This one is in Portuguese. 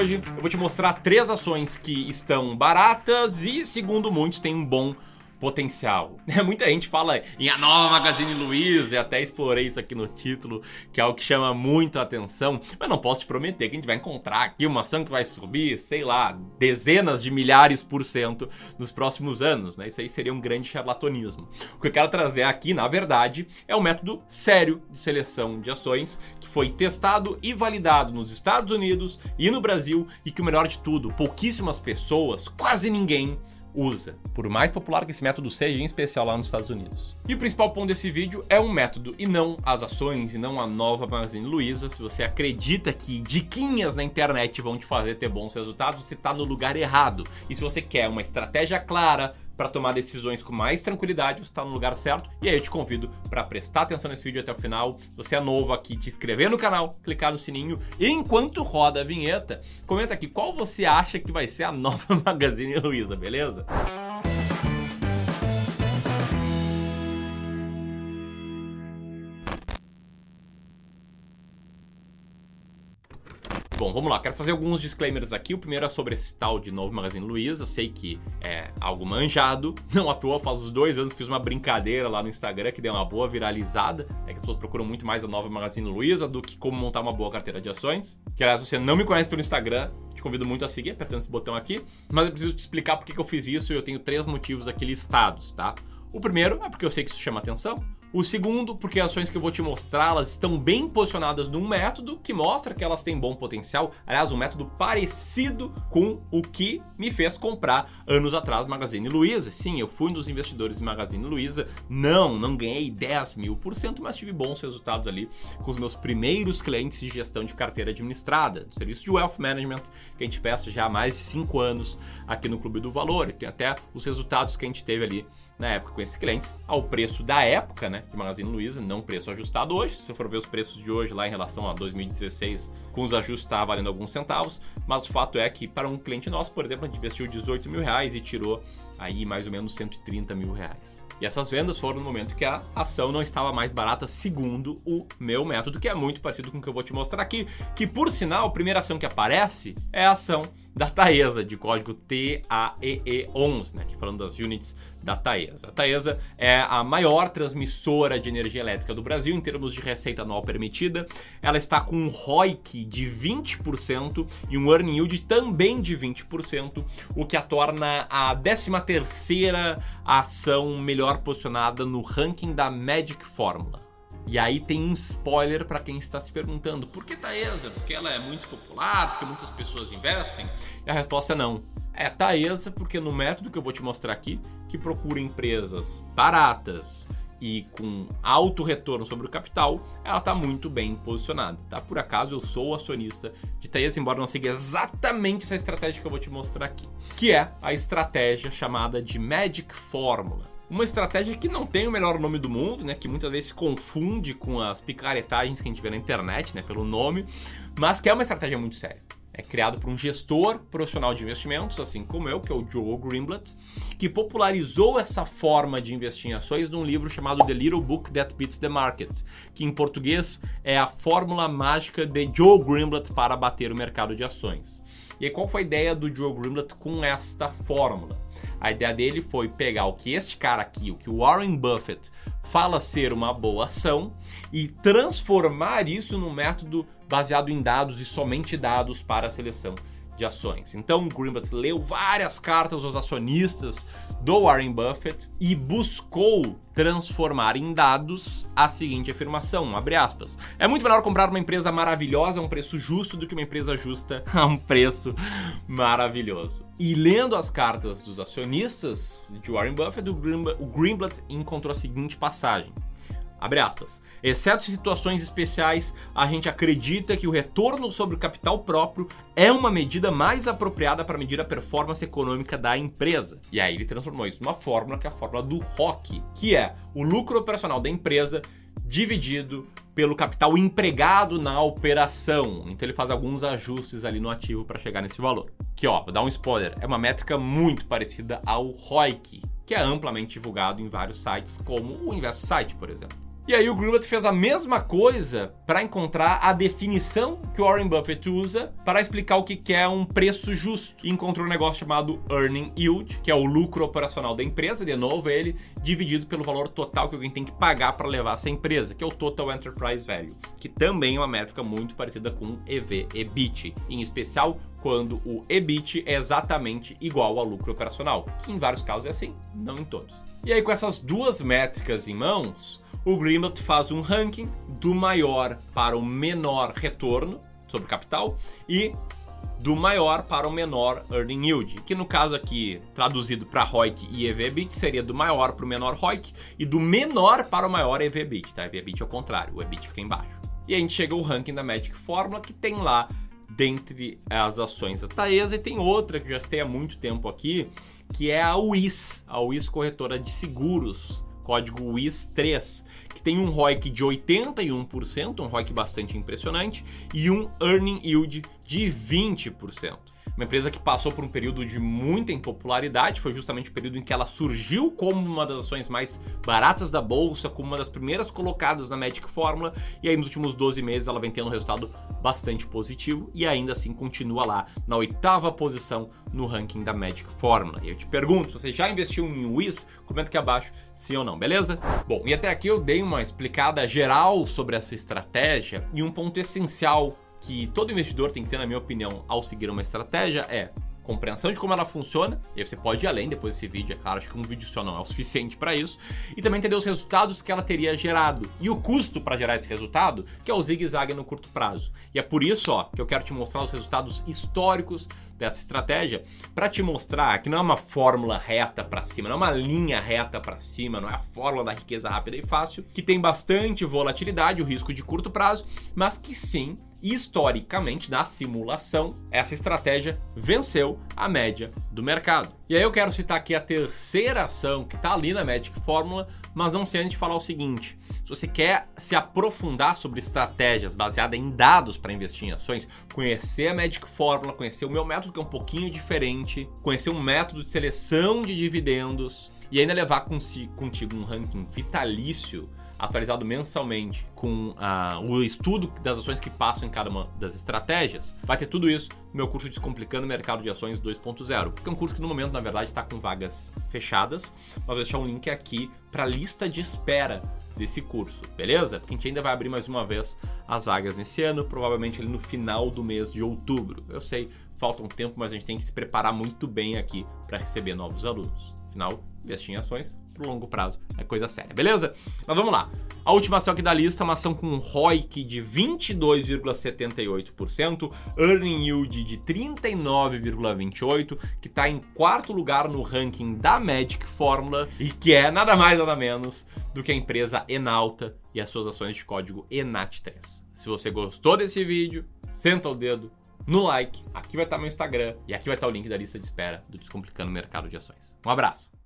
hoje eu vou te mostrar três ações que estão baratas e, segundo muitos, têm um bom potencial. Muita gente fala em a nova Magazine Luiza, e até explorei isso aqui no título, que é algo que chama muito a atenção, mas não posso te prometer que a gente vai encontrar aqui uma ação que vai subir, sei lá, dezenas de milhares por cento nos próximos anos, né? Isso aí seria um grande charlatanismo. O que eu quero trazer aqui, na verdade, é um método sério de seleção de ações que foi testado e validado nos Estados Unidos e no Brasil e que o melhor de tudo, pouquíssimas pessoas, quase ninguém usa, por mais popular que esse método seja, em especial lá nos Estados Unidos. E o principal ponto desse vídeo é um método e não as ações e não a nova Magazine Luiza. Se você acredita que diquinhas na internet vão te fazer ter bons resultados, você está no lugar errado. E se você quer uma estratégia clara, para tomar decisões com mais tranquilidade, você está no lugar certo. E aí eu te convido para prestar atenção nesse vídeo até o final. Se você é novo aqui, te inscrever no canal, clicar no sininho e enquanto roda a vinheta, comenta aqui qual você acha que vai ser a nova Magazine Luiza, beleza? Bom, vamos lá, quero fazer alguns disclaimers aqui. O primeiro é sobre esse tal de novo Magazine Luiza. Eu sei que é algo manjado, não à toa, faz uns dois anos que fiz uma brincadeira lá no Instagram que deu uma boa viralizada. É que as pessoas procuram muito mais a nova Magazine Luiza do que como montar uma boa carteira de ações. Que aliás, você não me conhece pelo Instagram, te convido muito a seguir apertando esse botão aqui. Mas eu preciso te explicar por que eu fiz isso e eu tenho três motivos aqui listados, tá? O primeiro é porque eu sei que isso chama atenção. O segundo, porque as ações que eu vou te mostrar, elas estão bem posicionadas num método que mostra que elas têm bom potencial. Aliás, um método parecido com o que me fez comprar anos atrás Magazine Luiza. Sim, eu fui um dos investidores em Magazine Luiza. Não, não ganhei 10 mil por cento, mas tive bons resultados ali com os meus primeiros clientes de gestão de carteira administrada, do serviço de Wealth Management, que a gente presta já há mais de 5 anos aqui no Clube do Valor. E tem até os resultados que a gente teve ali na época com esses clientes ao preço da época, né, de Magazine Luiza, não preço ajustado hoje. Se for ver os preços de hoje lá em relação a 2016, com os ajustes está valendo alguns centavos, mas o fato é que para um cliente nosso, por exemplo, a gente investiu 18 mil reais e tirou aí mais ou menos 130 mil reais. E essas vendas foram no momento que a ação não estava mais barata, segundo o meu método, que é muito parecido com o que eu vou te mostrar aqui. Que por sinal, a primeira ação que aparece é a ação da Taesa, de código TAEE11, né? Aqui falando das units da Taesa. A Taesa é a maior transmissora de energia elétrica do Brasil em termos de receita anual permitida. Ela está com um ROIC de 20% e um earning yield também de 20%, o que a torna a 13ª ação melhor posicionada no ranking da Magic Fórmula. E aí tem um spoiler para quem está se perguntando: por que Taesa? Porque ela é muito popular, porque muitas pessoas investem? E a resposta é não. É Taesa porque no método que eu vou te mostrar aqui, que procura empresas baratas e com alto retorno sobre o capital, ela está muito bem posicionada, tá? Por acaso eu sou acionista de Taesa, embora não siga exatamente essa estratégia que eu vou te mostrar aqui, que é a estratégia chamada de Magic Fórmula. Uma estratégia que não tem o melhor nome do mundo, né? Que muitas vezes se confunde com as picaretagens que a gente vê na internet, né? Pelo nome, mas que é uma estratégia muito séria. É criado por um gestor profissional de investimentos, assim como eu, que é o Joe Greenblatt, que popularizou essa forma de investir em ações num livro chamado The Little Book That Beats the Market, que em português é a fórmula mágica de Joe Greenblatt para bater o mercado de ações. E qual foi a ideia do Joe Greenblatt com esta fórmula? A ideia dele foi pegar o que este cara aqui, o que o Warren Buffett fala ser uma boa ação e transformar isso num método baseado em dados e somente dados para a seleção de ações. Então, Greenblatt leu várias cartas aos acionistas do Warren Buffett e buscou transformar em dados a seguinte afirmação, abre aspas. É muito melhor comprar uma empresa maravilhosa a um preço justo do que uma empresa justa a um preço maravilhoso. E lendo as cartas dos acionistas de Warren Buffett, o Greenblatt encontrou a seguinte passagem. Abre aspas. Exceto em situações especiais, a gente acredita que o retorno sobre o capital próprio é uma medida mais apropriada para medir a performance econômica da empresa. E aí ele transformou isso numa fórmula que é a fórmula do ROC, que é o lucro operacional da empresa dividido pelo capital empregado na operação. Então ele faz alguns ajustes ali no ativo para chegar nesse valor. Que ó, vou dar um spoiler, é uma métrica muito parecida ao ROIC, que é amplamente divulgado em vários sites, como o InvestSite, por exemplo. E aí o Greenblatt fez a mesma coisa para encontrar a definição que o Warren Buffett usa para explicar o que é um preço justo. E encontrou um negócio chamado Earning Yield, que é o lucro operacional da empresa, de novo ele, dividido pelo valor total que alguém tem que pagar para levar essa empresa, que é o Total Enterprise Value, que também é uma métrica muito parecida com EV/EBIT, em especial quando o EBIT é exatamente igual ao lucro operacional, que em vários casos é assim, não em todos. E aí com essas duas métricas em mãos, o Greenblatt faz um ranking do maior para o menor retorno sobre capital e do maior para o menor earning yield, que no caso aqui, traduzido para ROIC e EV/EBIT, seria do maior para o menor ROIC e do menor para o maior EV/EBIT, tá? EV/EBIT é o contrário, o EBIT fica embaixo. E a gente chega ao ranking da Magic Fórmula, que tem lá dentre as ações da Taesa e tem outra que já tem há muito tempo aqui, que é a WIS, a WIS Corretora de Seguros, código WIS3, que tem um ROIC de 81%, um ROIC bastante impressionante, e um Earning Yield de 20%. Uma empresa que passou por um período de muita impopularidade, foi justamente o período em que ela surgiu como uma das ações mais baratas da bolsa, como uma das primeiras colocadas na Magic Fórmula, e aí nos últimos 12 meses ela vem tendo um resultado bastante positivo e ainda assim continua lá na oitava posição no ranking da Magic Fórmula. E eu te pergunto, você já investiu em Wiz, comenta aqui abaixo sim ou não, beleza? Bom, e até aqui eu dei uma explicada geral sobre essa estratégia e um ponto essencial que todo investidor tem que ter, na minha opinião, ao seguir uma estratégia é compreensão de como ela funciona, e aí você pode ir além depois desse vídeo, é claro, acho que um vídeo só não é o suficiente para isso, e também entender os resultados que ela teria gerado e o custo para gerar esse resultado, que é o zigue-zague no curto prazo. E é por isso, ó, que eu quero te mostrar os resultados históricos dessa estratégia, para te mostrar que não é uma fórmula reta para cima, não é uma linha reta para cima, não é a fórmula da riqueza rápida e fácil, que tem bastante volatilidade, o risco de curto prazo, mas que sim historicamente, na simulação, essa estratégia venceu a média do mercado. E aí eu quero citar aqui a terceira ação que está ali na Magic Fórmula, mas não sem antes falar o seguinte: se você quer se aprofundar sobre estratégias baseadas em dados para investir em ações, conhecer a Magic Fórmula, conhecer o meu método que é um pouquinho diferente, conhecer um método de seleção de dividendos e ainda levar contigo um ranking vitalício atualizado mensalmente com o estudo das ações que passam em cada uma das estratégias, vai ter tudo isso no meu curso Descomplicando o Mercado de Ações 2.0, que é um curso que no momento, na verdade, está com vagas fechadas, mas vou deixar um link aqui para a lista de espera desse curso, beleza? Porque a gente ainda vai abrir mais uma vez as vagas nesse ano, provavelmente no final do mês de outubro. Eu sei, falta um tempo, mas a gente tem que se preparar muito bem aqui para receber novos alunos. Afinal, investir em ações pro longo prazo. É coisa séria, beleza? Mas vamos lá. A última ação aqui da lista uma ação com ROIC de 22,78%, Earning Yield de 39,28%, que está em quarto lugar no ranking da Magic Fórmula e que é nada mais nada menos do que a empresa Enalta e as suas ações de código ENAT3. Se você gostou desse vídeo, senta o dedo no like, aqui vai estar meu Instagram e aqui vai estar o link da lista de espera do Descomplicando o Mercado de Ações. Um abraço!